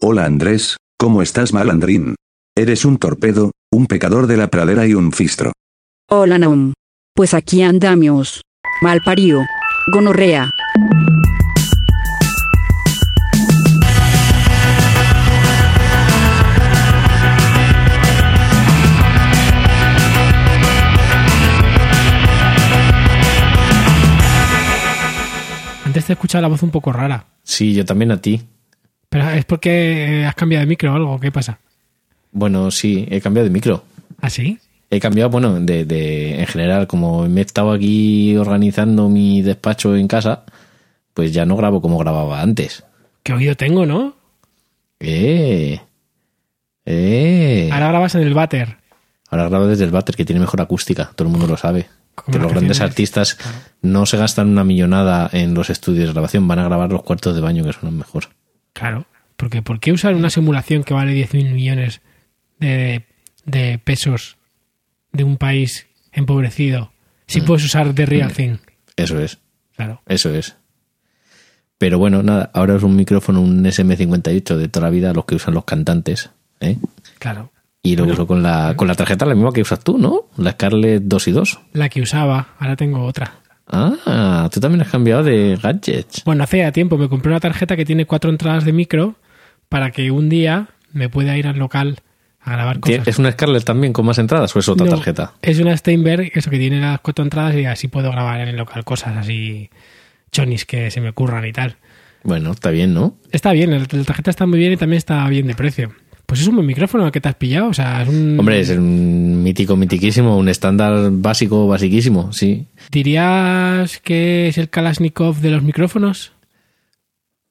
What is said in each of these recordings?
Hola Andrés, ¿cómo estás malandrín? Eres un torpedo, un pecador de la pradera y un fistro. Hola Naum. Pues aquí andamos. Mal parido. Gonorrea. Antes te he escuchado la voz un poco rara. Sí, yo también a ti. Pero es porque has cambiado de micro o algo. ¿Qué pasa? Bueno, sí, he cambiado de micro. ¿Ah, sí? He cambiado, bueno, de, de, en general, como me he estado aquí organizando mi despacho en casa, pues ya no grabo como grababa antes. ¿Qué oído tengo, no? Eh. Eh. Ahora grabas en el váter. Ahora grabo desde el váter, que tiene mejor acústica, todo el mundo lo sabe. Las los grandes artistas Claro. no se gastan una millonada en los estudios de grabación, van a grabar los cuartos de baño que son los mejor. Claro. Porque ¿por qué usar una simulación que vale 10.000 millones de, de pesos de un país empobrecido si puedes usar The Real Thing? Eso es, Claro. eso es. Pero bueno, nada, ahora es un micrófono, un SM58 de toda la vida, los que usan los cantantes, ¿eh? Claro. Y lo uso con la, con la tarjeta la misma que usas tú, ¿no? La Scarlett 2 y 2. La que usaba, ahora tengo otra. Ah, tú también has cambiado de gadgets. Bueno, hace ya tiempo me compré una tarjeta que tiene cuatro entradas de micro para que un día me pueda ir al local a grabar cosas. ¿Es una Scarlett también con más entradas o es otra No, tarjeta? Es una Steinberg, eso que tiene las cuatro entradas y así puedo grabar en el local cosas así chonis que se me ocurran y tal. Bueno, está bien, ¿no? Está bien, la tarjeta está muy bien y también está bien de precio. Pues es un buen micrófono que te has pillado, o sea, es un... Hombre, es un mítico, mitiquísimo, un estándar básico, basiquísimo, sí. ¿Dirías que es el Kalashnikov de los micrófonos?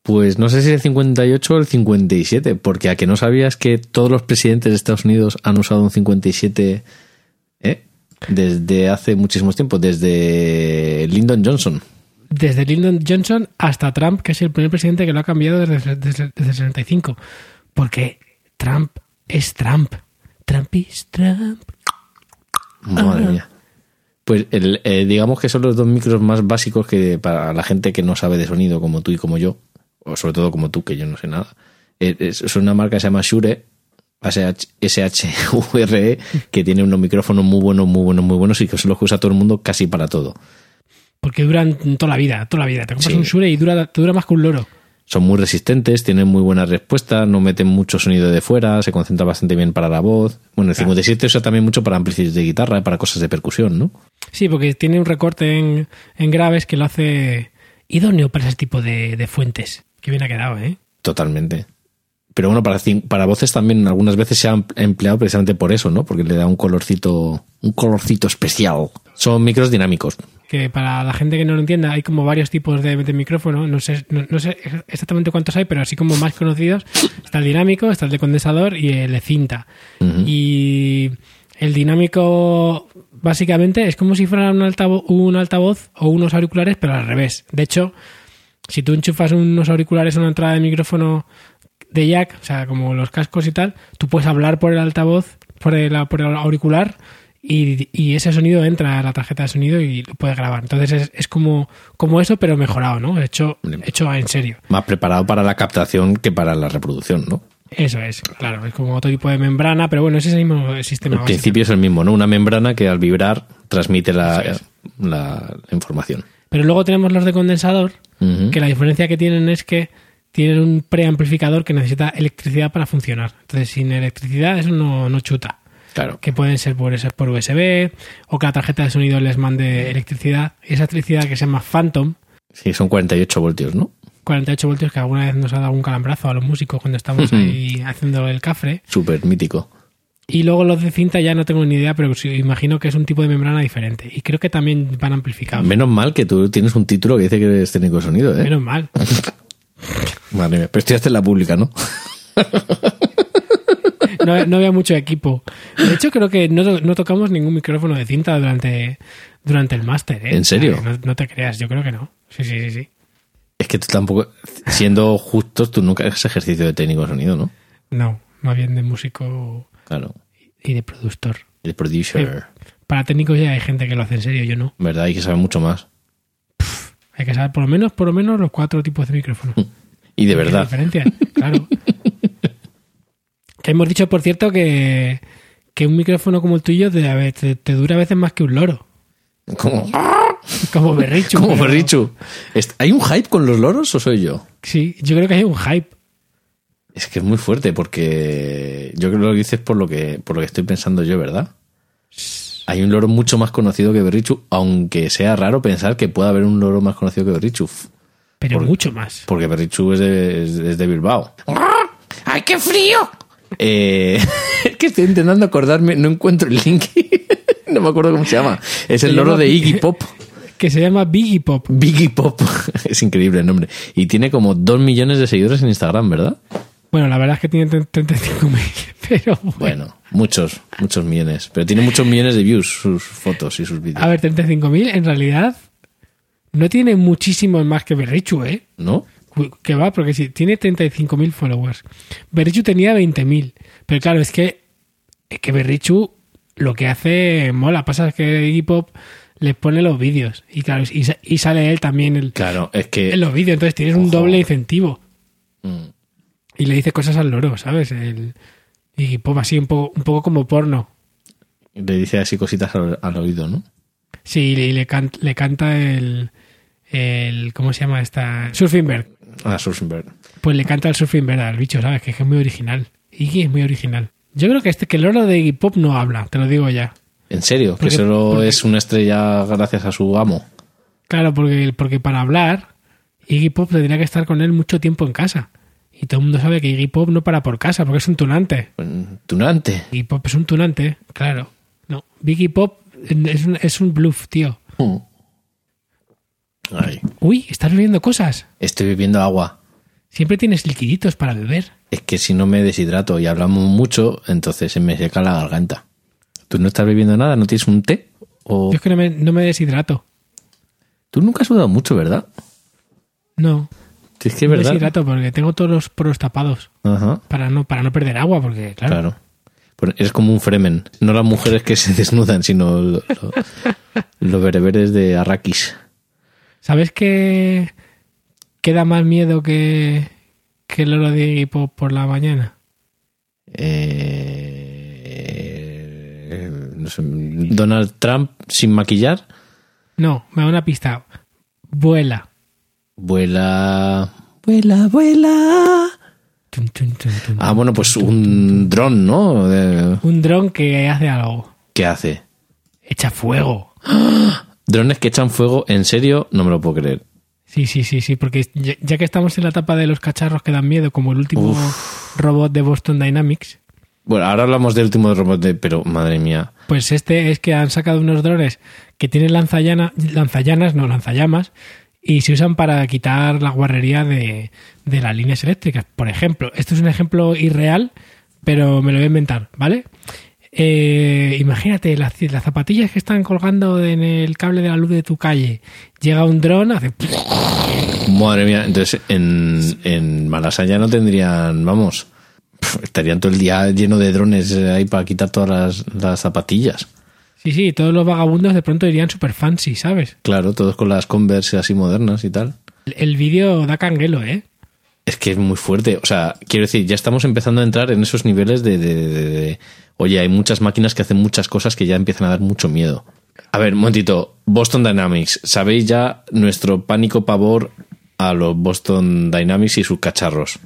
Pues no sé si el 58 o el 57, porque a que no sabías que todos los presidentes de Estados Unidos han usado un 57 ¿eh? desde hace muchísimos tiempos, desde Lyndon Johnson. Desde Lyndon Johnson hasta Trump, que es el primer presidente que lo ha cambiado desde, desde, desde el 65. Porque Trump es Trump. Trump is Trump. Madre Ah. mía. Pues el, eh, digamos que son los dos micros más básicos que para la gente que no sabe de sonido, como tú y como yo, o sobre todo como tú, que yo no sé nada. Eh, Es, es una marca que se llama Shure, S-H-U-R-E, E, que tiene unos micrófonos muy buenos, muy buenos, muy buenos y que son los que usa todo el mundo casi para todo. Porque duran toda la vida, toda la vida. Te compras Sí. un Shure y dura, te dura más que un loro. Son muy resistentes, tienen muy buena respuesta, no meten mucho sonido de fuera, se concentra bastante bien para la voz. Bueno, el 57 usa también mucho para amplificadores de guitarra, para cosas de percusión, ¿no? Sí, porque tiene un recorte en, en graves que lo hace idóneo para ese tipo de, de fuentes. Qué bien ha quedado, ¿eh? Totalmente. Pero bueno, para, para voces también algunas veces se ha em- empleado precisamente por eso, ¿no? Porque le da un colorcito, un colorcito especial. Son micros dinámicos. Que para la gente que no lo entienda, hay como varios tipos de, de micrófono. No sé, no, no sé exactamente cuántos hay, pero así como más conocidos. Está el dinámico, está el de condensador y el de cinta. Y el dinámico, básicamente, es como si fuera un altavoz, un altavoz o unos auriculares, pero al revés. De hecho, si tú enchufas unos auriculares a una entrada de micrófono de jack, o sea, como los cascos y tal, tú puedes hablar por el altavoz, por el, por el auricular y, y ese sonido entra a la tarjeta de sonido y lo puedes grabar. Entonces es, es como, como eso, pero mejorado, ¿no? Hecho, hecho en serio. Más preparado para la captación que para la reproducción, ¿no? Eso es, claro, es como otro tipo de membrana, pero bueno, ese es el mismo sistema. El básico. principio es el mismo, ¿no? Una membrana que al vibrar transmite la, la información. Pero luego tenemos los de condensador, que la diferencia que tienen es que tienen un preamplificador que necesita electricidad para funcionar. Entonces, sin electricidad eso no, no chuta. Claro. Que pueden ser por, por USB o que la tarjeta de sonido les mande electricidad. Y esa electricidad que se llama Phantom, Sí, son 48 voltios, ¿no? 48 voltios, que alguna vez nos ha dado algún calambrazo a los músicos cuando estamos ahí haciendo el cafre. Súper mítico. Y luego los de cinta ya no tengo ni idea, pero imagino que es un tipo de membrana diferente. Y creo que también van amplificados. Menos mal que tú tienes un título que dice que eres técnico de sonido, ¿eh? Menos mal. Madre mía. Pero estudiaste en la pública, ¿no? No, no había mucho equipo. De hecho, creo que no, no tocamos ningún micrófono de cinta durante, durante el máster. ¿eh? ¿En serio? No, no te creas, yo creo que no. Sí, sí, sí, sí. Es que tú tampoco, siendo justos, tú nunca haces ejercicio de técnico de sonido, ¿no? No, más bien de músico Claro. y de productor. El producer. Para técnicos ya hay gente que lo hace en serio, yo no. ¿Verdad? Hay que saber mucho más. Hay que saber por lo menos, por lo menos los cuatro tipos de micrófonos. Y de verdad. diferencia, claro. Hemos dicho, por cierto, que, que un micrófono como el tuyo te, a ve- te- te dura a veces más que un loro. Como, Como Berrichu. como pero- Berrichu. ¿Hay un hype con los loros o soy yo? Sí, yo creo que hay un hype. Es que es muy fuerte porque yo creo que lo dices por lo que, por lo que estoy pensando yo, ¿verdad? Hay un loro mucho más conocido que Berrichu, aunque sea raro pensar que pueda haber un loro más conocido que Berrichu. Pero mucho más. Porque Berrichu es de, es de Bilbao. ¡Ay, qué frío! Eh, es que estoy intentando acordarme, no encuentro el link. no me acuerdo cómo se llama. Es el loro de Iggy Pop. Que se llama Biggie Pop. Biggie Pop. es increíble el nombre. Y tiene como dos millones de seguidores en Instagram, ¿verdad? Bueno, la verdad es que tiene 35 mil. Pero bueno. Bueno, muchos, muchos millones. Pero tiene muchos millones de views sus fotos y sus vídeos. A ver, 35.000 en realidad no tiene muchísimos más que Berrichu, ¿eh? ¿No? Cu- Que va, porque sí, tiene 35.000 followers. Berrichu tenía 20.000. Pero claro, es que, es que Berrichu lo que hace mola. Pasa que Iggy Pop les pone los vídeos. Y claro, y, sa- y sale él también el- Claro, es que. en los vídeos. Entonces tienes un doble incentivo. Mm. Y le dice cosas al loro, ¿sabes? El Iggy Pop así un poco, un poco como porno. Le dice así cositas al, al oído, ¿no? Sí, y le, can- le canta el, el. ¿Cómo se llama esta? Surfing Bird. A. Pues le canta el Surfing Bird al bicho, ¿sabes? Que es muy original. Iggy es muy original. Yo creo que este que el loro de Iggy Pop no habla, te lo digo ya. ¿En serio? Porque- que solo porque- es una estrella gracias a su amo. Claro, porque, porque para hablar, Iggy Pop tendría que estar con él mucho tiempo en casa. Y todo el mundo sabe que Iggy Pop no para por casa, porque es un tunante. Tunante. Iggy Pop es un tunante, claro. No, Iggy Pop es un, es un bluff, tío. Mm. Uy, estás bebiendo cosas. estoy bebiendo agua. Siempre tienes liquiditos para beber. Es que si no me deshidrato y hablamos mucho, entonces se me seca la garganta. ¿Tú no estás bebiendo nada? ¿No tienes un té? O... Yo es que no me, no me deshidrato. Tú nunca has sudado mucho, ¿verdad? No, Es que es no me verdad. deshidrato porque tengo todos los poros tapados Ajá, para no, para no perder agua, porque claro. claro. Pues eres como un fremen. No las mujeres que se desnudan, sino lo- lo- los bereberes de Arrakis. ¿Sabes que, que da más miedo que, que el oro de Iggy Pop por la mañana? Eh, no sé, Donald Trump sin maquillar No, me da una pista. Vuela. vuela vuela vuela ah bueno pues un dron no De- Un dron que hace algo. qué hace Echa fuego. Drones que echan fuego en serio no me lo puedo creer. Sí, sí, sí, sí, porque ya, ya que estamos en la etapa de los cacharros que dan miedo, como el último robot de Boston Dynamics, bueno ahora hablamos del último robot de pero madre mía. Pues este es que han sacado unos drones que tienen lanzallana, lanzallanas, no lanzallamas, y se usan para quitar la guarrería de, de las líneas eléctricas. Por ejemplo, esto es un ejemplo irreal, pero me lo voy a inventar, ¿vale? Eh, imagínate las, las zapatillas que están colgando en el cable de la luz de tu calle. Llega un dron, hace madre mía entonces en, en Malasa ya no tendrían vamos estarían todo el día lleno de drones eh, ahí para quitar todas las, las zapatillas Sí, sí, todos los vagabundos de pronto irían super fancy, ¿sabes? claro todos con las Converse así modernas y tal El, el vídeo da canguelo, ¿eh? Es que es muy fuerte. O sea, quiero decir, ya estamos empezando a entrar en esos niveles de, de- de- de- Oye, hay muchas máquinas que hacen muchas cosas que ya empiezan a dar mucho miedo. A ver, un momentito. Boston Dynamics. ¿Sabéis ya nuestro pánico pavor a los Boston Dynamics y sus cacharros?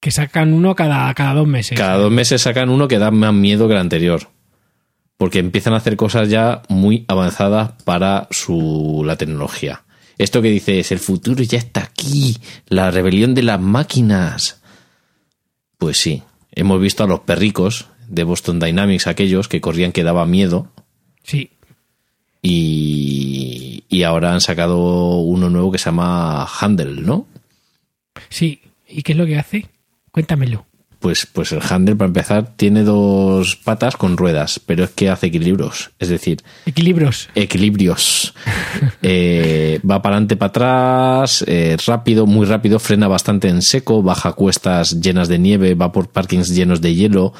Que sacan uno cada, cada dos meses. Cada dos meses sacan uno que da más miedo que el anterior. Porque empiezan a hacer cosas ya muy avanzadas para su, la tecnología. Esto que dices, el futuro ya está aquí, la rebelión de las máquinas. Pues sí, hemos visto a los perricos de Boston Dynamics, aquellos que corrían que daba miedo, Sí. y, y ahora han sacado uno nuevo que se llama Handle, ¿no? Sí. ¿Y qué es lo que hace? Cuéntamelo. Pues, pues el Handle, para empezar, tiene dos patas con ruedas, pero es que hace equilibrios. Es decir, Equilibrios. equilibrios. Eh, va para adelante, para atrás, eh, rápido, muy rápido, frena bastante en seco, baja cuestas llenas de nieve, va por parkings llenos de hielo.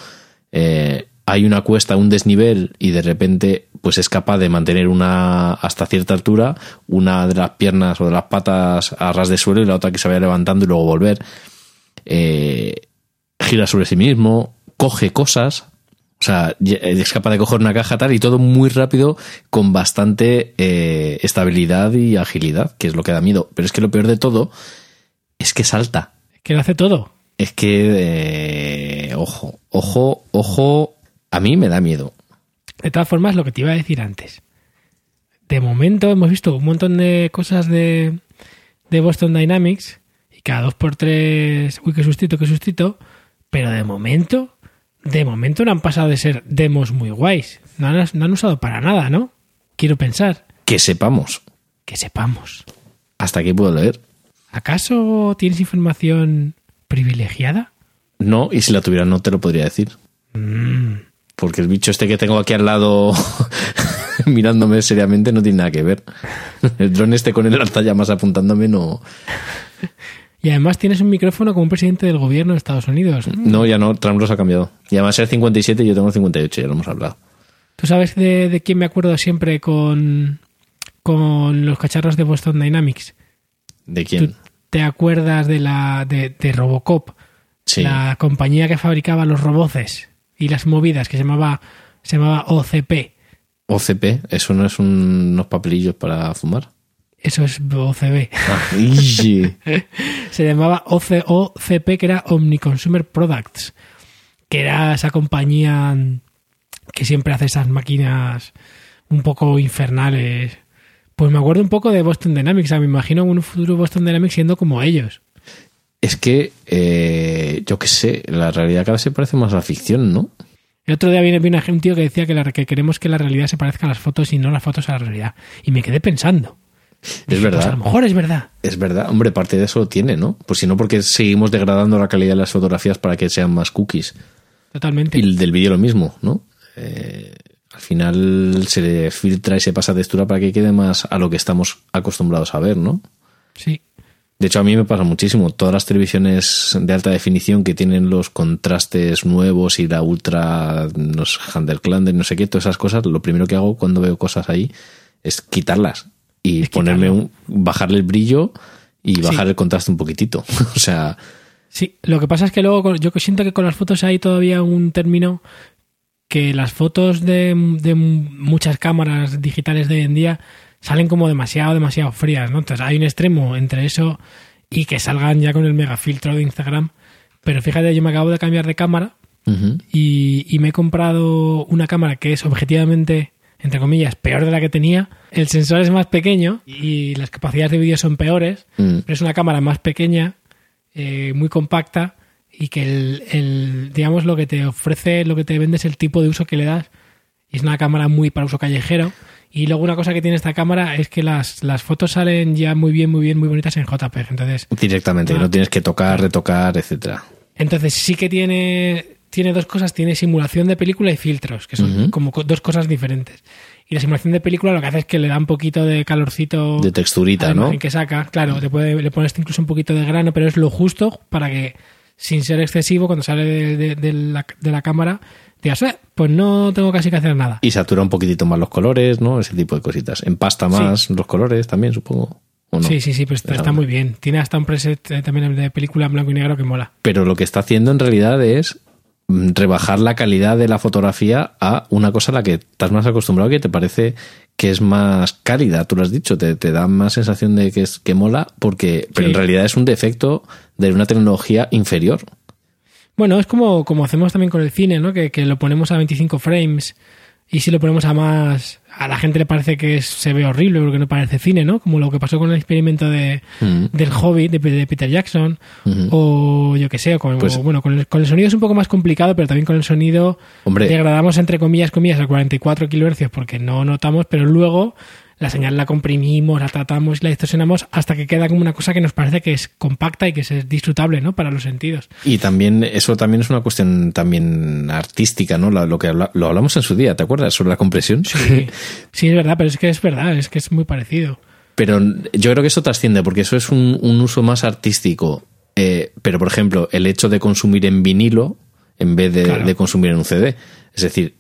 eh, hay una cuesta, un desnivel y de repente pues es capaz de mantener una hasta cierta altura, una de las piernas o de las patas a ras de suelo y la otra que se vaya levantando y luego volver. Eh, gira sobre sí mismo, coge cosas, o sea, ye- es capaz de coger una caja tal y todo muy rápido con bastante eh, estabilidad y agilidad, que es lo que da miedo. Pero es que lo peor de todo es que salta. Que lo hace todo. Es que, eh, ojo, ojo, ojo, a mí me da miedo. De todas formas, lo que te iba a decir antes. De momento hemos visto un montón de cosas de, de Boston Dynamics y cada dos por tres, uy, qué sustito, qué sustito. Pero de momento, de momento no han pasado de ser demos muy guays. No han, no han usado para nada, ¿no? Quiero pensar. Que sepamos. Que sepamos. Hasta aquí puedo leer. ¿Acaso tienes información privilegiada? No, y si la tuviera no te lo podría decir. Porque el bicho este que tengo aquí al lado mirándome seriamente no tiene nada que ver. El dron este con el lanzallamas apuntándome no... Y además tienes un micrófono como un presidente del gobierno de Estados Unidos. No, ya no, Trump los ha cambiado. Y además el 57 y yo tengo el 58, ya lo hemos hablado. ¿Tú sabes de, de quién me acuerdo siempre con, con los cacharros de Boston Dynamics? ¿De ¿Tú quién? te acuerdas de la de, de Robocop? Sí. La compañía que fabricaba los roboces y las movidas que se llamaba se llamaba OCP. OCP, ¿eso no es un- unos papelillos para fumar? Eso es OCB. Ah, se llamaba OC OCP, que era Omniconsumer Products, que era esa compañía que siempre hace esas máquinas un poco infernales. Pues me acuerdo un poco de Boston Dynamics, o sea, me imagino un futuro Boston Dynamics siendo como ellos. es que, eh, yo qué sé, la realidad cada vez se parece más a la ficción, ¿no? El otro día viene, viene un tío que decía que, la- que queremos que la realidad se parezca a las fotos y no las fotos a la realidad. Y me quedé pensando. Es Dije, verdad. Pues a lo mejor es verdad. Es verdad, hombre, parte de eso lo tiene, ¿no? Pues si no, porque seguimos degradando la calidad de las fotografías para que sean más cookies. Totalmente. Y el del vídeo lo mismo, ¿no? Eh, al final se le filtra y se pasa textura para que quede más a lo que estamos acostumbrados a ver, ¿no? Sí. De hecho, a mí me pasa muchísimo. Todas las televisiones de alta definición que tienen los contrastes nuevos y la ultra, no sé, Underclander, no sé qué, todas esas cosas, lo primero que hago cuando veo cosas ahí es quitarlas y Es ponerme un, bajarle el brillo y bajar Sí. el contraste un poquitito. o sea, Sí, lo que pasa es que luego yo siento que con las fotos hay todavía un término que las fotos de, de muchas cámaras digitales de hoy en día salen como demasiado, demasiado frías, ¿no? Entonces hay un extremo entre eso y que salgan ya con el megafiltro de Instagram. Pero fíjate, yo me acabo de cambiar de cámara y, y me he comprado una cámara que es objetivamente, entre comillas, peor de la que tenía. El sensor es más pequeño y las capacidades de vídeo son peores, Mm. pero es una cámara más pequeña, eh, muy compacta y que el, el, digamos, lo que te ofrece, lo que te vende es el tipo de uso que le das. Y es una cámara muy para uso callejero. Y luego una cosa que tiene esta cámara es que las, las fotos salen ya muy bien, muy bien, muy bonitas en JPEG. Entonces, directamente, Ah. no tienes que tocar, retocar, etcétera. entonces sí que tiene, tiene dos cosas, tiene simulación de película y filtros, que son como co- dos cosas diferentes. Y la simulación de película lo que hace es que le da un poquito de calorcito De texturita, ¿no? que saca. Claro, le, puede, le pones incluso un poquito de grano, pero es lo justo para que, sin ser excesivo, cuando sale de, de- de la, de la cámara, digas, "Eh, pues no tengo casi que hacer nada. Y satura un poquitito más los colores, ¿no? Ese tipo de cositas. Empasta más los colores también, supongo. Sí, sí, sí, pero está, está muy bien. Tiene hasta un preset eh, también de película en blanco y negro que mola. Pero lo que está haciendo en realidad es rebajar la calidad de la fotografía a una cosa a la que estás más acostumbrado que te parece que es más cálida, tú lo has dicho, te, te da más sensación de que es que mola, porque, pero en realidad es un defecto de una tecnología inferior. Bueno, es como, como hacemos también con el cine, ¿no? Que, que lo ponemos a 25 frames y si lo ponemos a más, a la gente le parece que se ve horrible porque no parece cine, ¿no? Como lo que pasó con el experimento de, Mm. del Hobbit de, de Peter Jackson Ujú. o yo que sé, con, Pues- o, bueno, con el, con el sonido es un poco más complicado, pero también con el sonido Hombre. degradamos entre comillas, comillas a 44 kHz porque no notamos, pero luego la señal la comprimimos, la tratamos y la distorsionamos hasta que queda como una cosa que nos parece que es compacta y que es disfrutable, ¿no? Para los sentidos. Y también, eso también es una cuestión también artística, ¿no? Lo, que habla- lo hablamos en su día, ¿te acuerdas? Sobre la compresión. Sí, sí, es verdad, pero es que es verdad, es que es muy parecido. Pero yo creo que eso trasciende, porque eso es un, un uso más artístico. Eh, pero, por ejemplo, el hecho de consumir en vinilo en vez de, Claro. de consumir en un CD. Es decir,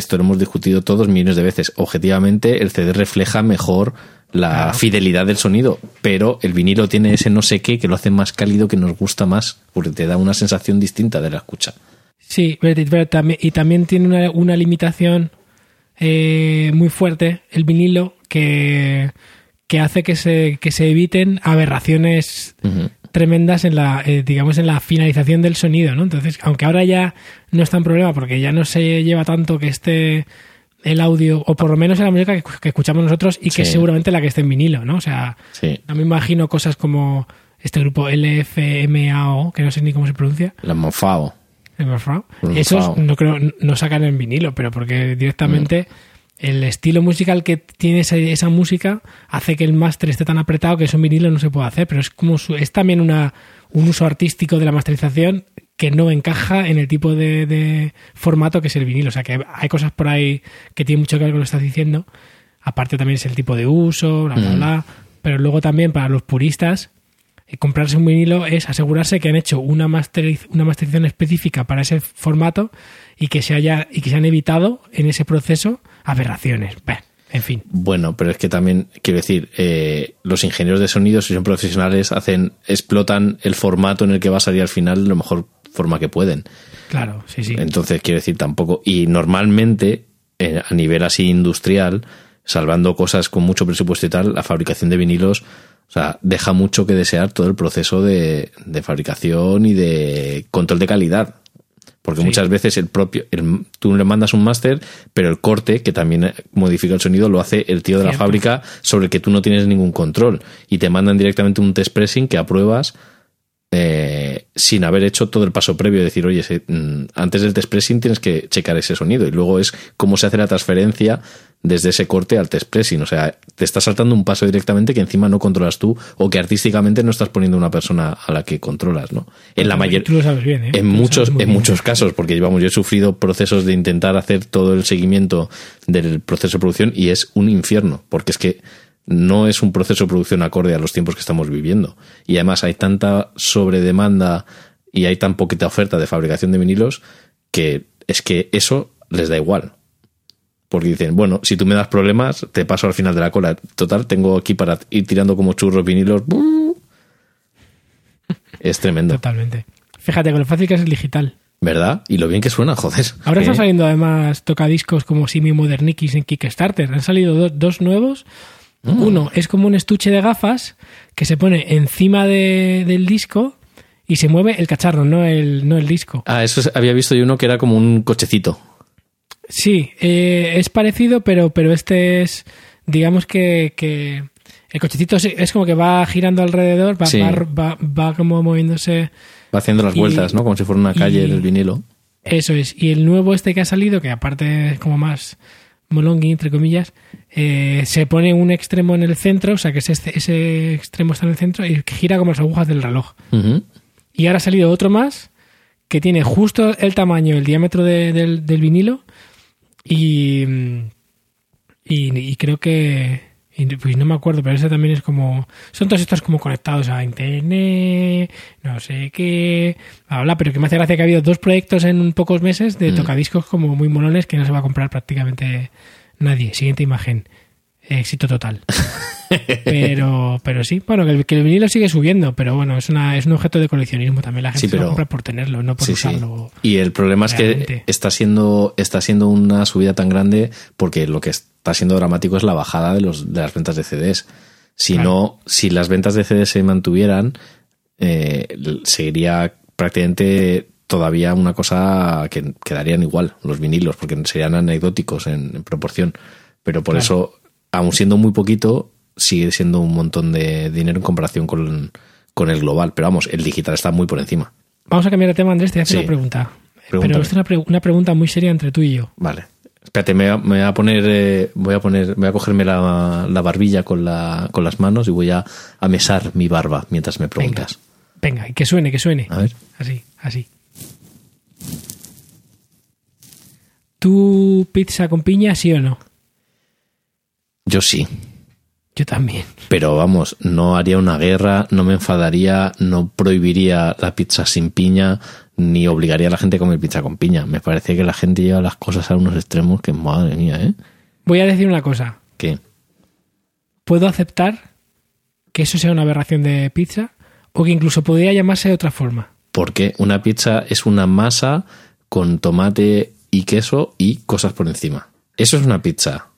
esto lo hemos discutido todos millones de veces. Objetivamente, el CD refleja mejor la fidelidad del sonido, pero el vinilo tiene ese no sé qué que lo hace más cálido, que nos gusta más, porque te da una sensación distinta de la escucha. Sí, y también tiene una, una limitación eh, muy fuerte el vinilo que, que hace que se, que se eviten aberraciones. Tremendas en la eh, digamos en la finalización del sonido no entonces aunque ahora ya no es tan problema porque ya no se lleva tanto que esté el audio o por lo menos en la música que, que escuchamos nosotros y que Sí. seguramente la que esté en vinilo no o sea Sí, no me imagino cosas como este grupo LFMAO que no sé ni cómo se pronuncia. La Mofao. Mm, Esos no creo no sacan en vinilo, pero porque directamente el estilo musical que tiene esa, esa música hace que el máster esté tan apretado que eso en vinilo no se puede hacer, pero es como su- es también una un uso artístico de la masterización que no encaja en el tipo de, de formato que es el vinilo. O sea que hay cosas por ahí que tienen mucho que ver con lo que estás diciendo. Aparte también es el tipo de uso, bla, bla, Mm. bla. Pero luego también para los puristas eh, comprarse un vinilo es asegurarse que han hecho una, masteriz- una masterización específica para ese formato y que se haya y que se han evitado en ese proceso aberraciones. Bah, en fin. Bueno, pero es que también, quiero decir, eh, los ingenieros de sonido, si son profesionales, hacen, explotan el formato en el que va a salir al final de la mejor forma que pueden. Claro, sí, sí. Entonces, quiero decir, tampoco. Y normalmente, eh, a nivel así industrial, salvando cosas con mucho presupuesto y tal, la fabricación de vinilos, o sea, deja mucho que desear todo el proceso de, de fabricación y de control de calidad. Porque Sí. muchas veces el propio, el- tú le mandas un máster, pero el corte, que también modifica el sonido, lo hace el tío de la fábrica sobre el que tú no tienes ningún control. Y te mandan directamente un test pressing que apruebas eh, sin haber hecho todo el paso previo, decir, oye, mm, antes del test pressing tienes que checar ese sonido y luego es cómo se hace la transferencia desde ese corte al test pressing. O sea, te estás saltando un paso directamente que encima no controlas tú o que artísticamente no estás poniendo una persona a la que controlas, ¿no? En la mayoría Tú lo sabes bien, ¿eh? En muchos, en bien. muchos casos, porque vamos, yo he sufrido procesos de intentar hacer todo el seguimiento del proceso de producción y es un infierno, porque es que no es un proceso de producción acorde a los tiempos que estamos viviendo. Y además hay tanta sobredemanda y hay tan poquita oferta de fabricación de vinilos que es que eso les da igual. Porque dicen, bueno, si tú me das problemas, te paso al final de la cola. Total, tengo aquí para ir tirando como churros vinilos. Es tremendo. Totalmente. Fíjate con lo fácil que es el digital. ¿Verdad? Y lo bien que suena, joder. Ahora ¿Eh? están saliendo además tocadiscos como Simi Modernikis en Kickstarter. Han salido do- dos nuevos. Mm. Uno es como un estuche de gafas que se pone encima de- del disco y se mueve el cacharro, no el, no el disco. Ah, eso es- había visto yo uno que era como un cochecito. Sí, eh, es parecido, pero, pero este es, digamos que, que el cochecito es, es como que va girando alrededor, va, Sí. va, va- va como moviéndose. Va haciendo las Y- vueltas, ¿no? Como si fuera una calle y- del vinilo. Eso es. Y el nuevo este que ha salido, que aparte es como más molongi, entre comillas, eh, se pone un extremo en el centro, o sea que ese, ese extremo está en el centro y gira como las agujas del reloj. Y ahora ha salido otro más que tiene justo el tamaño, el diámetro de- del, del vinilo y, y, y creo que... y pues no me acuerdo, pero ese también es como... Son todos estos como conectados a internet, no sé qué... Bla, bla, pero que me hace gracia que ha habido dos proyectos en pocos meses de Mm. tocadiscos como muy molones que no se va a comprar prácticamente nadie. Siguiente imagen. Éxito total. Pero, pero sí, bueno, que el, que el vinilo sigue subiendo, pero bueno, es, una, es un objeto de coleccionismo también. La gente Sí, lo compra por tenerlo, no por Sí, sí. usarlo. Y el problema es que está siendo, está siendo una subida tan grande porque lo que está siendo dramático es la bajada de, los, de las ventas de CDs. Si Claro. no, si las ventas de CDs se mantuvieran, eh, seguiría prácticamente todavía una cosa que quedarían igual los vinilos, porque serían anecdóticos en, en proporción. Pero por Claro. eso, aun siendo muy poquito, sigue siendo un montón de dinero en comparación con, con el global. Pero vamos, el digital está muy por encima. Vamos a cambiar de tema, Andrés, te voy a hacer Sí. una pregunta. Pregúntame. Pero es una, pre- una pregunta muy seria entre tú y yo. Vale. Espérate, me, voy a- me voy a poner, eh, voy a poner, voy a cogerme la, la barbilla con, la, con las manos y voy a, a mesar mi barba mientras me preguntas. Venga, y que suene, que suene. A ver. Así, así. ¿Tú pizza con piña, sí o no? Yo sí. Yo también. Pero vamos, no haría una guerra, no me enfadaría, no prohibiría la pizza sin piña, ni obligaría a la gente a comer pizza con piña. Me parece que la gente lleva las cosas a unos extremos que madre mía, ¿eh? Voy a decir una cosa. ¿Qué? Puedo aceptar que eso sea una aberración de pizza o que incluso podría llamarse de otra forma. Porque una pizza es una masa con tomate y queso y cosas por encima. Eso es una pizza.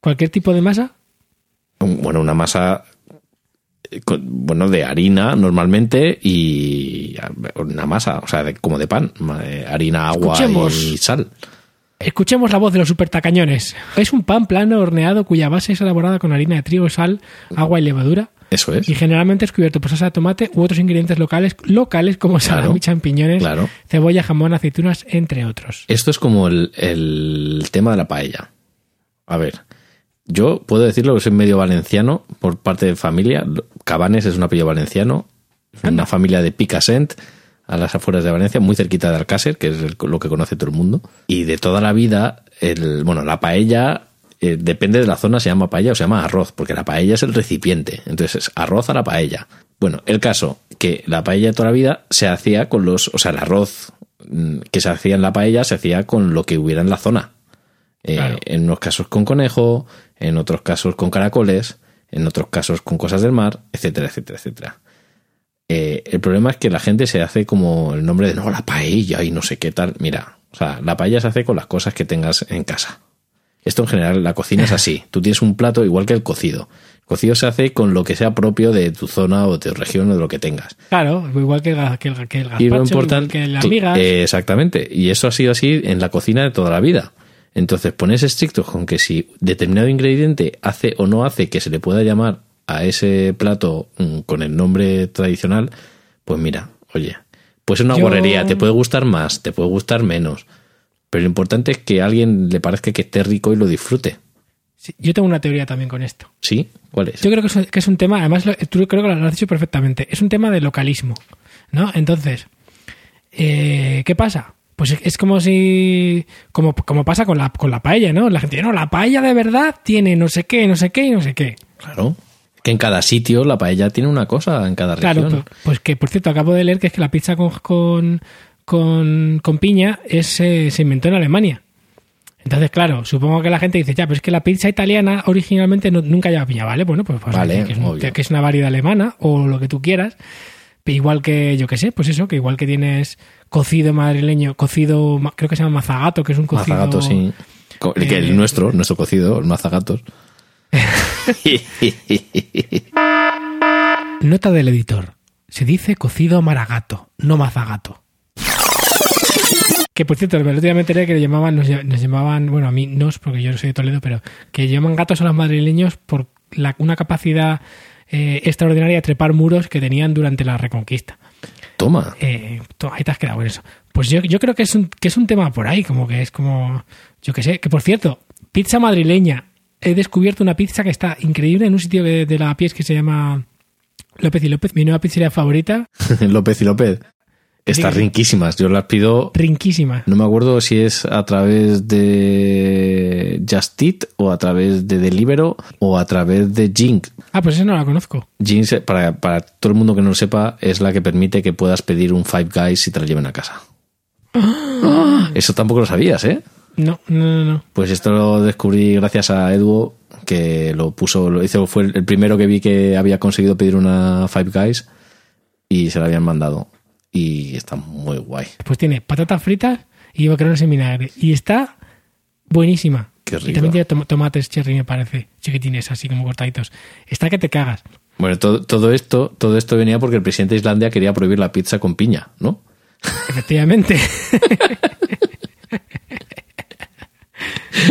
¿Cualquier tipo de masa? Bueno, una masa eh, bueno de harina normalmente y una masa, o sea, de- como de pan, eh, harina, agua Escuchemos. y sal. Escuchemos la voz de los supertacañones. Es un pan plano horneado cuya base es elaborada con harina de trigo, sal, agua y levadura. Eso es. Y generalmente es cubierto por salsa de tomate u otros ingredientes locales, locales como salami, Claro. champiñones, Claro. cebolla, jamón, aceitunas, entre otros. Esto es como el, el tema de la paella. A ver, yo puedo decirlo que soy medio valenciano por parte de familia. Cabanes es un apellido valenciano. Es una familia de Picassent, a las afueras de Valencia, muy cerquita de Alcácer, que es el- lo que conoce todo el mundo. Y de toda la vida, el, bueno, la paella, eh, depende de la zona, se llama paella o se llama arroz, porque la paella es el recipiente. Entonces es arroz a la paella. Bueno, el caso, que la paella de toda la vida se hacía con los, o sea, el arroz mm, que se hacía en la paella se hacía con lo que hubiera en la zona. Eh. En unos casos con conejo, en otros casos con caracoles, en otros casos con cosas del mar, etcétera, etcétera, etcétera. Eh, el problema es que la gente se hace como el nombre de no, la paella y no sé qué tal. Mira, o sea, la paella se hace con las cosas que tengas en casa. Esto en general, la cocina es así. Tú tienes un plato igual que el cocido. El cocido se hace con lo que sea propio de tu zona o de tu región o de lo que tengas. Claro, igual que el, que el, que el Y lo gazpacho, importante. igual que las cl- migas. eh, exactamente. Y eso ha sido así en la cocina de toda la vida. Entonces, pones estrictos con que si determinado ingrediente hace o no hace que se le pueda llamar a ese plato mm, con el nombre tradicional, pues mira, oye, pues es una Yo- guarrería, te puede gustar más, te puede gustar menos. Pero lo importante es que a alguien le parezca que esté rico y lo disfrute. Sí, yo tengo una teoría también con esto. ¿Sí? ¿Cuál es? Yo creo que es, que es un tema, además lo- tú creo que lo has dicho perfectamente, es un tema de localismo, ¿no? Entonces, eh, ¿qué pasa? Pues es, como si, como, como pasa con la, con la paella, ¿no? La gente dice, no, la paella de verdad tiene no sé qué, no sé qué y no sé qué. Claro. Que en cada sitio la paella tiene una cosa, en cada región. Claro, pues, pues que por cierto, acabo de leer que es que la pizza con, con, con, con piña es, eh, se inventó en Alemania. Entonces, claro, supongo que la gente dice, ya, pero es que la pizza italiana originalmente no- nunca lleva piña, ¿vale? Bueno, pues, pues Vale, que, es, que es una variedad alemana o lo que tú quieras. Igual que, yo qué sé, pues eso, que igual que tienes cocido madrileño, cocido, creo que se llama mazagato, que es un cocido... Mazagato, sí. El, que el eh, nuestro, nuestro cocido, el mazagatos. Nota del editor. Se dice cocido maragato, no mazagato. Que por cierto, el otro día me enteré que le llamaban, nos, nos llamaban, bueno, a mí no, porque yo no soy de Toledo, pero que llaman gatos a los madrileños por la- una capacidad eh, extraordinaria de trepar muros que tenían durante la reconquista. Toma. Eh, ahí te has quedado con eso. Pues yo, yo creo que es, un, que es un tema por ahí, como que es como, yo qué sé, que por cierto, pizza madrileña. He descubierto una pizza que está increíble en un sitio de, de la pies que se llama López y López, mi nueva pizzería favorita, López y López. Están Sí, riquísimas. Yo las pido. rinquísima. No me acuerdo si es a través de Just Eat o a través de Deliveroo o a través de Jink. Ah, pues esa no la conozco. Jink, para, para todo el mundo que no lo sepa, es la que permite que puedas pedir un Five Guys y te lo lleven a casa. Eso tampoco lo sabías, ¿eh? No, no, no, no. Pues esto lo descubrí gracias a Edu, que lo puso, lo hizo, fue el primero que vi que había conseguido pedir una Five Guys y se la habían mandado. Y está muy guay. Pues tiene patatas fritas y macarrones en vinagre. Y está buenísima. Qué Y rico. también tiene tom- tomates cherry, me parece. Chiquitines, así como cortaditos. Está que te cagas. Bueno, todo, todo esto, todo esto venía porque el presidente de Islandia quería prohibir la pizza con piña, ¿no? Efectivamente.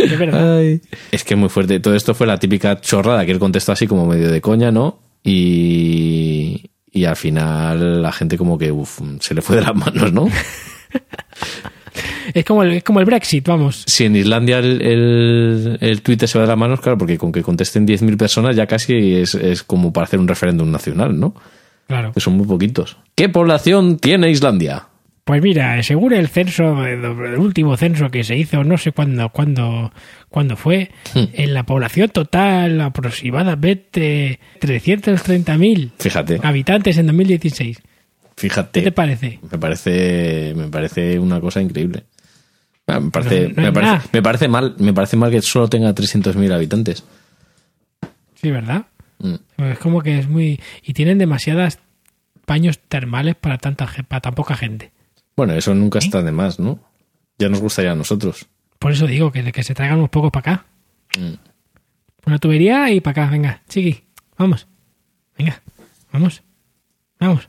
es verdad. Es que es muy fuerte. Todo esto fue la típica chorrada que él contestó así como medio de coña, ¿no? Y, y al final la gente como que uf, se le fue de las manos, ¿no? Es como el, es como el Brexit, vamos. Si en Islandia el, el, el Twitter se va de las manos, claro, porque con que contesten 10.000 personas ya casi es, es como para hacer un referéndum nacional, ¿no? Claro. Que son muy poquitos. ¿Qué población tiene Islandia? Pues mira, según el censo, el último censo que se hizo, no sé cuándo, cuándo, cuándo fue, Hmm. en la población total aproximadamente 330.000 Fíjate, habitantes en 2016. ¿Qué fíjate. te parece? Me parece, me parece una cosa increíble. Ah, Me parece, No, no me, parece, nada. me parece mal, me parece mal que solo tenga 300.000 habitantes. Sí, ¿verdad? Mm. Es como que es muy... Y tienen demasiadas baños termales para tanta para tan poca gente. Bueno, eso nunca está de más, ¿no? Ya nos gustaría a nosotros. Por eso digo que, que se traigan unos pocos para acá. Mm. Una tubería y para acá, venga, chiqui, vamos. Venga, vamos. Vamos.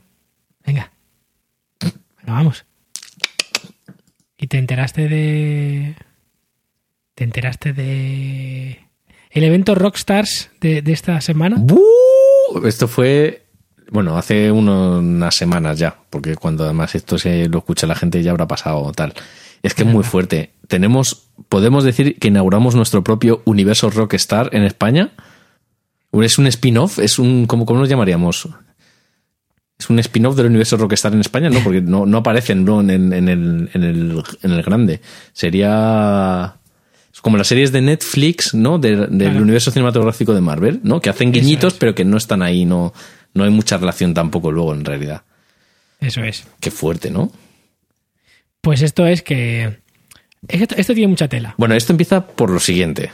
Venga. Venga, vamos. ¿Y te enteraste de. ¿Te enteraste de. El evento Rockstars de, de esta semana? ¡Bú! Esto fue, bueno, hace uno- unas semanas ya, porque cuando además esto se lo escucha la gente ya habrá pasado tal. Es que es muy fuerte. Tenemos, podemos decir que inauguramos nuestro propio universo Rockstar en España. Es un spin-off, es un, ¿cómo, cómo nos llamaríamos? Es un spin-off del universo Rockstar en España, ¿no? Porque no, no aparecen ¿no? en, en el, en, el, en el grande. Sería como las series de Netflix, ¿no? De- del Claro. universo cinematográfico de Marvel, ¿no? Que hacen guiñitos, es. pero que no están ahí, no, no hay mucha relación tampoco luego en realidad. Eso es. Qué fuerte, ¿no? Pues esto es que. es que esto, esto tiene mucha tela. Bueno, esto empieza por lo siguiente.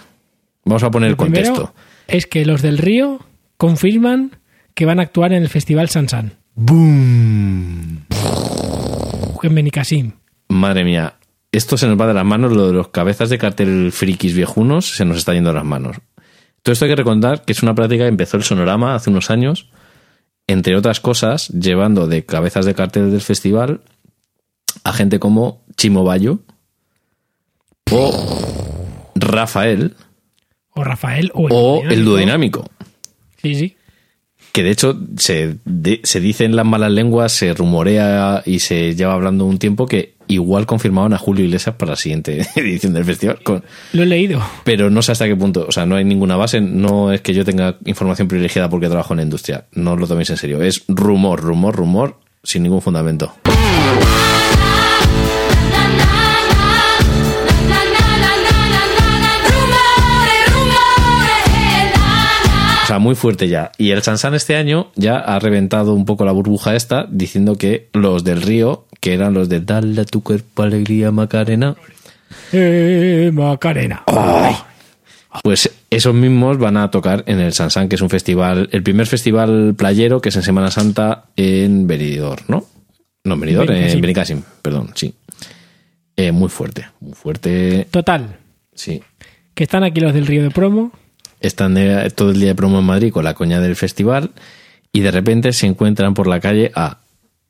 Vamos a poner el contexto. es que los del Río confirman que van a actuar en el Festival Sansan. ¡Boom! En Benicassim. Madre mía, esto se nos va de las manos, lo de los cabezas de cartel frikis viejunos se nos está yendo de las manos. Todo esto hay que recordar que es una práctica que empezó el Sonorama hace unos años, entre otras cosas, llevando de cabezas de cartel del festival a gente como Chimo Bayo o Rafael O Rafael o el, o el duodinámico. Sí, sí. Que de hecho se, de- se dice en las malas lenguas, se rumorea y se lleva hablando un tiempo que igual confirmaban a Julio Iglesias para la siguiente edición del festival. Con- Lo he leído. pero no sé hasta qué punto. O sea, no hay ninguna base. No es que yo tenga información privilegiada porque trabajo en la industria. No os lo toméis en serio. Es rumor, rumor, rumor, sin ningún fundamento. Sea, muy fuerte ya. Y el Sansan este año ya ha reventado un poco la burbuja esta, diciendo que los del Río, que eran los de Dale a tu cuerpo alegría Macarena, Eh, Macarena. pues esos mismos van a tocar en el Sansan, que es un festival, el primer festival playero que es en Semana Santa en Benidorm, ¿no? No, en Benidorm, Benicàssim. en Benicàssim, perdón, sí. Eh, muy fuerte, muy fuerte, Total. sí. Que están aquí los del Río de Promo. Están de- todo el día de promo en Madrid con la coña del festival y de repente se encuentran por la calle a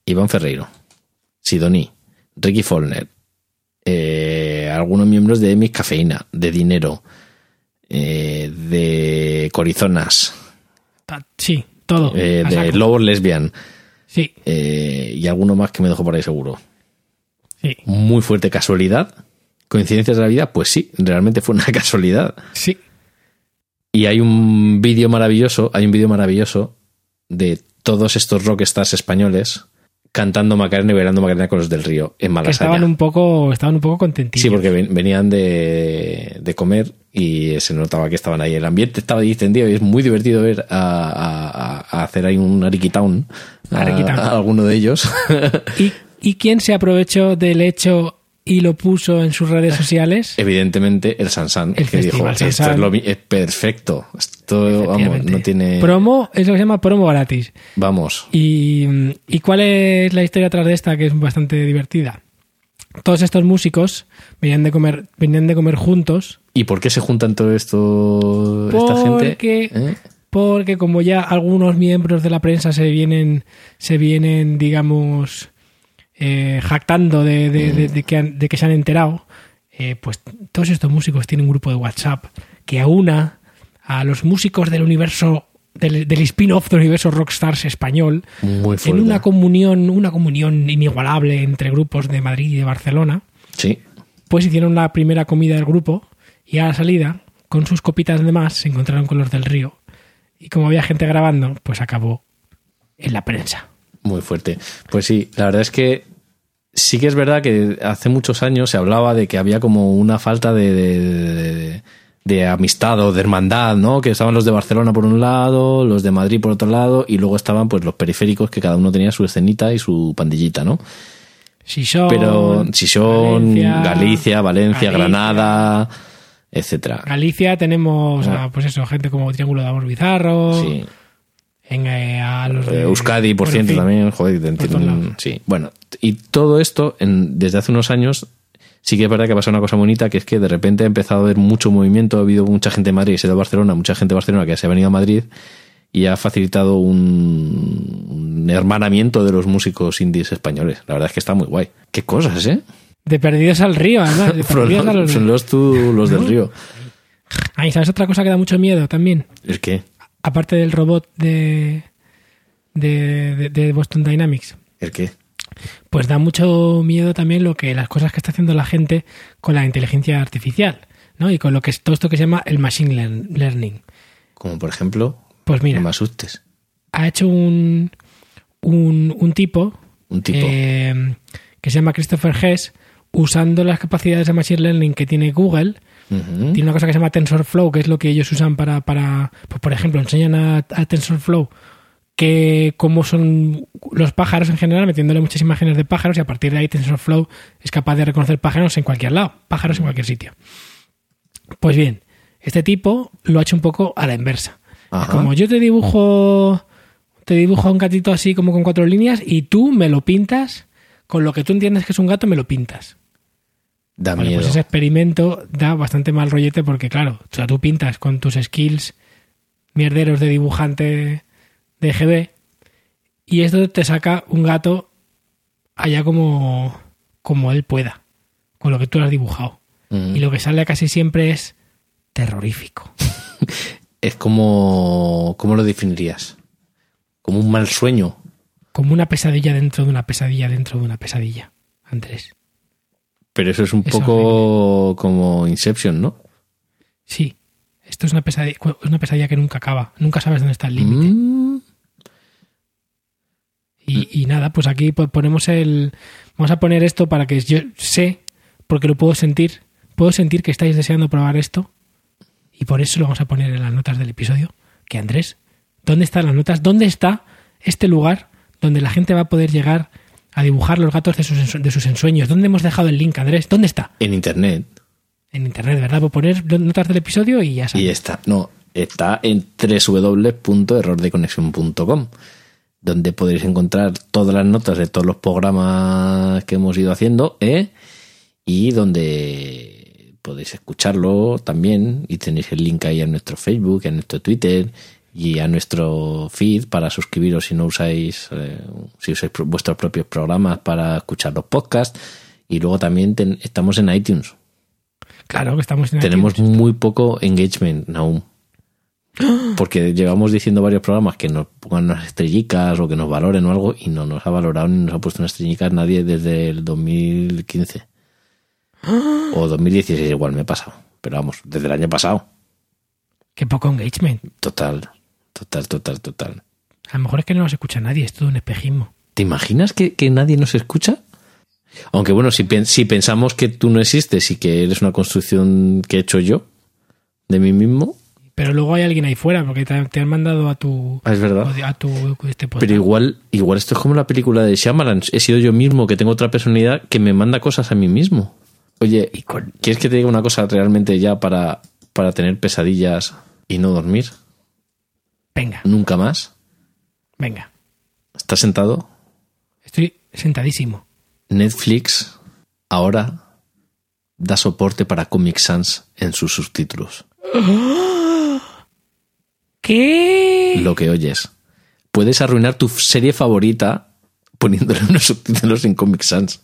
Iván Ferreiro, Sidoní, Ricky Follner, eh, algunos miembros de Miss Cafeína, de Dinero, eh, de Corizonas, Sí, todo. eh, de. Lobos Lesbian Sí, eh, y alguno más que me dejo por ahí seguro. sí, Muy fuerte casualidad. ¿Coincidencias de la vida? Pues sí, realmente fue una casualidad. sí. Y hay un vídeo maravilloso, hay un vídeo maravilloso de todos estos rockstars españoles cantando Macarena y bailando Macarena con los del río en Que Malasaña. estaban un poco, estaban un poco contentillos. Sí, porque ven- venían de, de comer y se notaba que estaban ahí. El ambiente estaba distendido y es muy divertido ver a, a- a hacer ahí un Ariquitown a, Ariquitown. a alguno de ellos. ¿Y, ¿Y quién se aprovechó del hecho y lo puso en sus redes sociales? Evidentemente el Sansan, El que dijo, esto es, Sansan". lo es perfecto. Esto, vamos, no tiene... Promo, es lo que se llama promo gratis. Vamos. Y, ¿Y cuál es la historia tras de esta que es bastante divertida? Todos estos músicos venían de comer, venían de comer juntos ¿Y por qué se juntan todo esto, esta gente? porque, ¿Eh? porque como ya algunos miembros de la prensa se vienen, se vienen, digamos, eh, jactando de, de- de- de que han- de que se han enterado, eh, pues todos estos músicos tienen un grupo de WhatsApp que aúna a los músicos del universo del, del spin-off del universo Rockstars español Muy en una comunión, una comunión inigualable entre grupos de Madrid y de Barcelona, Sí. pues hicieron la primera comida del grupo y a la salida, con sus copitas de más, se encontraron con los del río. Y como había gente grabando, pues acabó en la prensa. Muy fuerte. Pues sí, la verdad es que sí que es verdad que hace muchos años se hablaba de que había como una falta de, de, de- de amistad o de hermandad, ¿no? Que estaban los de Barcelona por un lado, los de Madrid por otro lado, y luego estaban pues los periféricos que cada uno tenía su escenita y su pandillita, ¿no? Sison, Pero si son Valencia, Galicia, Valencia, Galicia. Granada, etcétera. Galicia tenemos, a, pues eso, gente como Triángulo de Amor Bizarro. Sí. En, Eh, Euskadi, por bueno, en ciento, fin. también, joder, por sí. Bueno, y todo esto, en, desde hace unos años, Sí que es verdad que ha pasado una cosa bonita, que es que de repente ha empezado a haber mucho movimiento, ha habido mucha gente de Madrid que se ha ido a Barcelona, mucha gente de Barcelona que se ha venido a Madrid y ha facilitado un, un hermanamiento de los músicos indies españoles. La verdad es que está muy guay. Qué cosas, ¿eh? De perdidos al río, además. De Son a los- tú, los del río. Ay, ¿sabes otra cosa que da mucho miedo también? ¿El qué? Aparte del robot de, de, de- de Boston Dynamics. ¿El qué? Pues da mucho miedo también lo que las cosas que está haciendo la gente con la inteligencia artificial, ¿no? Y con lo que es todo esto que se llama el machine learn- learning. Como por ejemplo, Pues mira, no me asustes. ha hecho un, un, un tipo, Un tipo. eh, que se llama Christopher Hess, usando las capacidades de machine learning que tiene Google, tiene una cosa que se llama TensorFlow, que es lo que ellos usan para, para pues, por ejemplo, enseñan a, a TensorFlow que cómo son los pájaros en general, metiéndole muchas imágenes de pájaros y a partir de ahí TensorFlow es capaz de reconocer pájaros en cualquier lado, pájaros en cualquier sitio. Pues bien, este tipo lo ha hecho un poco a la inversa. Ajá. Como yo te dibujo, te dibujo un gatito así como con cuatro líneas y tú me lo pintas con lo que tú entiendes que es un gato, me lo pintas. Da Vale, miedo. pues ese experimento da bastante mal rollete porque, claro, o sea, tú pintas con tus skills mierderos de dibujante de GB y esto te saca un gato allá como, como él pueda, con lo que tú has dibujado. Ujú. Y lo que sale casi siempre es terrorífico. Es como... ¿Cómo lo definirías? Como un mal sueño. Como una pesadilla dentro de una pesadilla dentro de una pesadilla, Andrés. Pero eso es un Es poco como Inception, ¿no? Sí, esto es una pesadilla, es una pesadilla que nunca acaba. Nunca sabes dónde está el límite. Mm. Y, y nada, pues aquí po- ponemos el. Vamos a poner esto para que yo sé, porque lo puedo sentir. Puedo sentir que estáis deseando probar esto. Y por eso lo vamos a poner en las notas del episodio. Que Andrés, ¿dónde están las notas? ¿Dónde está este lugar donde la gente va a poder llegar a dibujar los gatos de sus, de sus ensueños? ¿Dónde hemos dejado el link, Andrés? ¿Dónde está? En internet. En internet, ¿verdad? Puedo poner notas del episodio y ya Y sabes. está, no, está en www.errordeconexión.com, donde podéis encontrar todas las notas de todos los programas que hemos ido haciendo, ¿eh? y donde podéis escucharlo también, y tenéis el link ahí a nuestro Facebook, a nuestro Twitter y a nuestro feed para suscribiros si no usáis, eh, si usáis vuestros propios programas para escuchar los podcasts. Y luego también ten- estamos en iTunes. Claro que estamos en Tenemos iTunes. muy poco engagement aún. Porque llevamos diciendo varios programas que nos pongan unas estrellicas o que nos valoren o algo y no nos ha valorado ni nos ha puesto unas estrellicas nadie desde el 2015. O 2016 igual me he pasado. Pero vamos, desde el año pasado. Qué poco engagement. Total, total, total, total. A lo mejor es que no nos escucha nadie, es todo un espejismo. ¿Te imaginas que, que nadie nos escucha? Aunque bueno, si, si pensamos que tú no existes y que eres una construcción que he hecho yo de mí mismo, Pero luego hay alguien ahí fuera porque te, te han mandado a tu ah, es verdad. a tu este podcast. Pero igual, igual esto es como la película de Shyamalan. He sido yo mismo, que tengo otra personalidad que me manda cosas a mí mismo. Oye, ¿quieres que te diga una cosa realmente ya para, para tener pesadillas y no dormir? Venga, Nunca más. venga. ¿Estás sentado? Estoy sentadísimo. Netflix ahora da soporte para Comic Sans en sus subtítulos. ¿Qué? Lo que oyes. Puedes arruinar tu serie favorita poniéndole unos subtítulos en Comic Sans.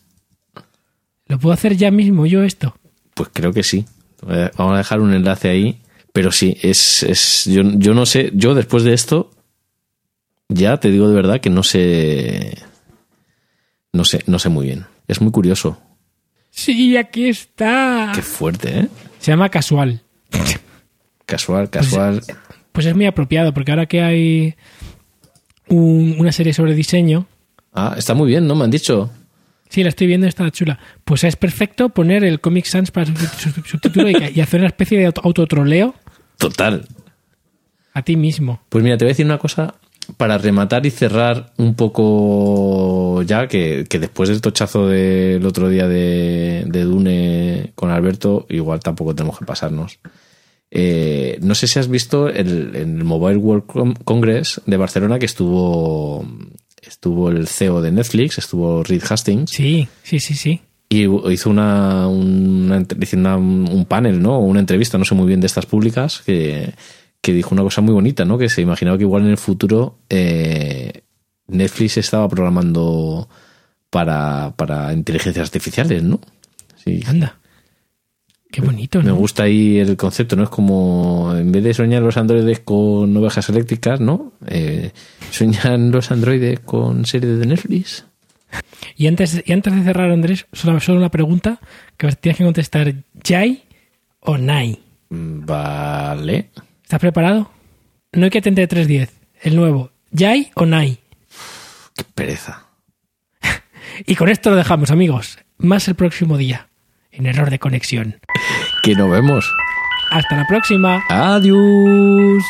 ¿Lo puedo hacer ya mismo yo esto? Pues creo que sí. Eh, Vamos a dejar un enlace ahí. Pero sí, es, es yo, yo no sé, yo después de esto, ya te digo de verdad que no sé, no sé, no sé muy bien. Es muy curioso. Sí, aquí está. Qué fuerte, ¿eh? Se llama casual. Casual, casual. Pues es muy apropiado porque ahora que hay un- una serie sobre diseño, Ah, está muy bien, ¿no? Me han dicho. sí, la estoy viendo, está chula. Pues es perfecto poner el Comic Sans para su- su- subtítulo y, y hacer una especie de auto- autotroleo Total. a ti mismo. Pues mira, te voy a decir una cosa para rematar y cerrar un poco ya, que, que después del tochazo del otro día de, de Dune con Alberto, igual tampoco tenemos que pasarnos. Eh, no sé si has visto el, en el Mobile World Con- Congress de Barcelona que estuvo estuvo el CEO de Netflix, estuvo Reed Hastings, Sí, sí, sí, sí. y hizo una, una, una, un panel, ¿no? Una entrevista, no sé muy bien de estas públicas, que, que dijo una cosa muy bonita, ¿no? Que se imaginaba que igual en el futuro eh, Netflix estaba programando para, para inteligencias artificiales, ¿no? Sí. Anda. Qué bonito, ¿no? Me gusta ahí el concepto, ¿no? Es como, en vez de soñar los androides con ovejas eléctricas, ¿no? Eh, soñan los androides con series de Netflix. Y antes, y antes de cerrar, Andrés, solo, solo una pregunta que tienes que contestar, ¿Jai o Nai? Vale. ¿Estás preparado? No hay que atender 310, el nuevo. ¿Jai o Nai? Qué pereza. y con esto lo dejamos, amigos. Más el próximo día, en error de conexión. Que nos vemos. Hasta la próxima. Adiós.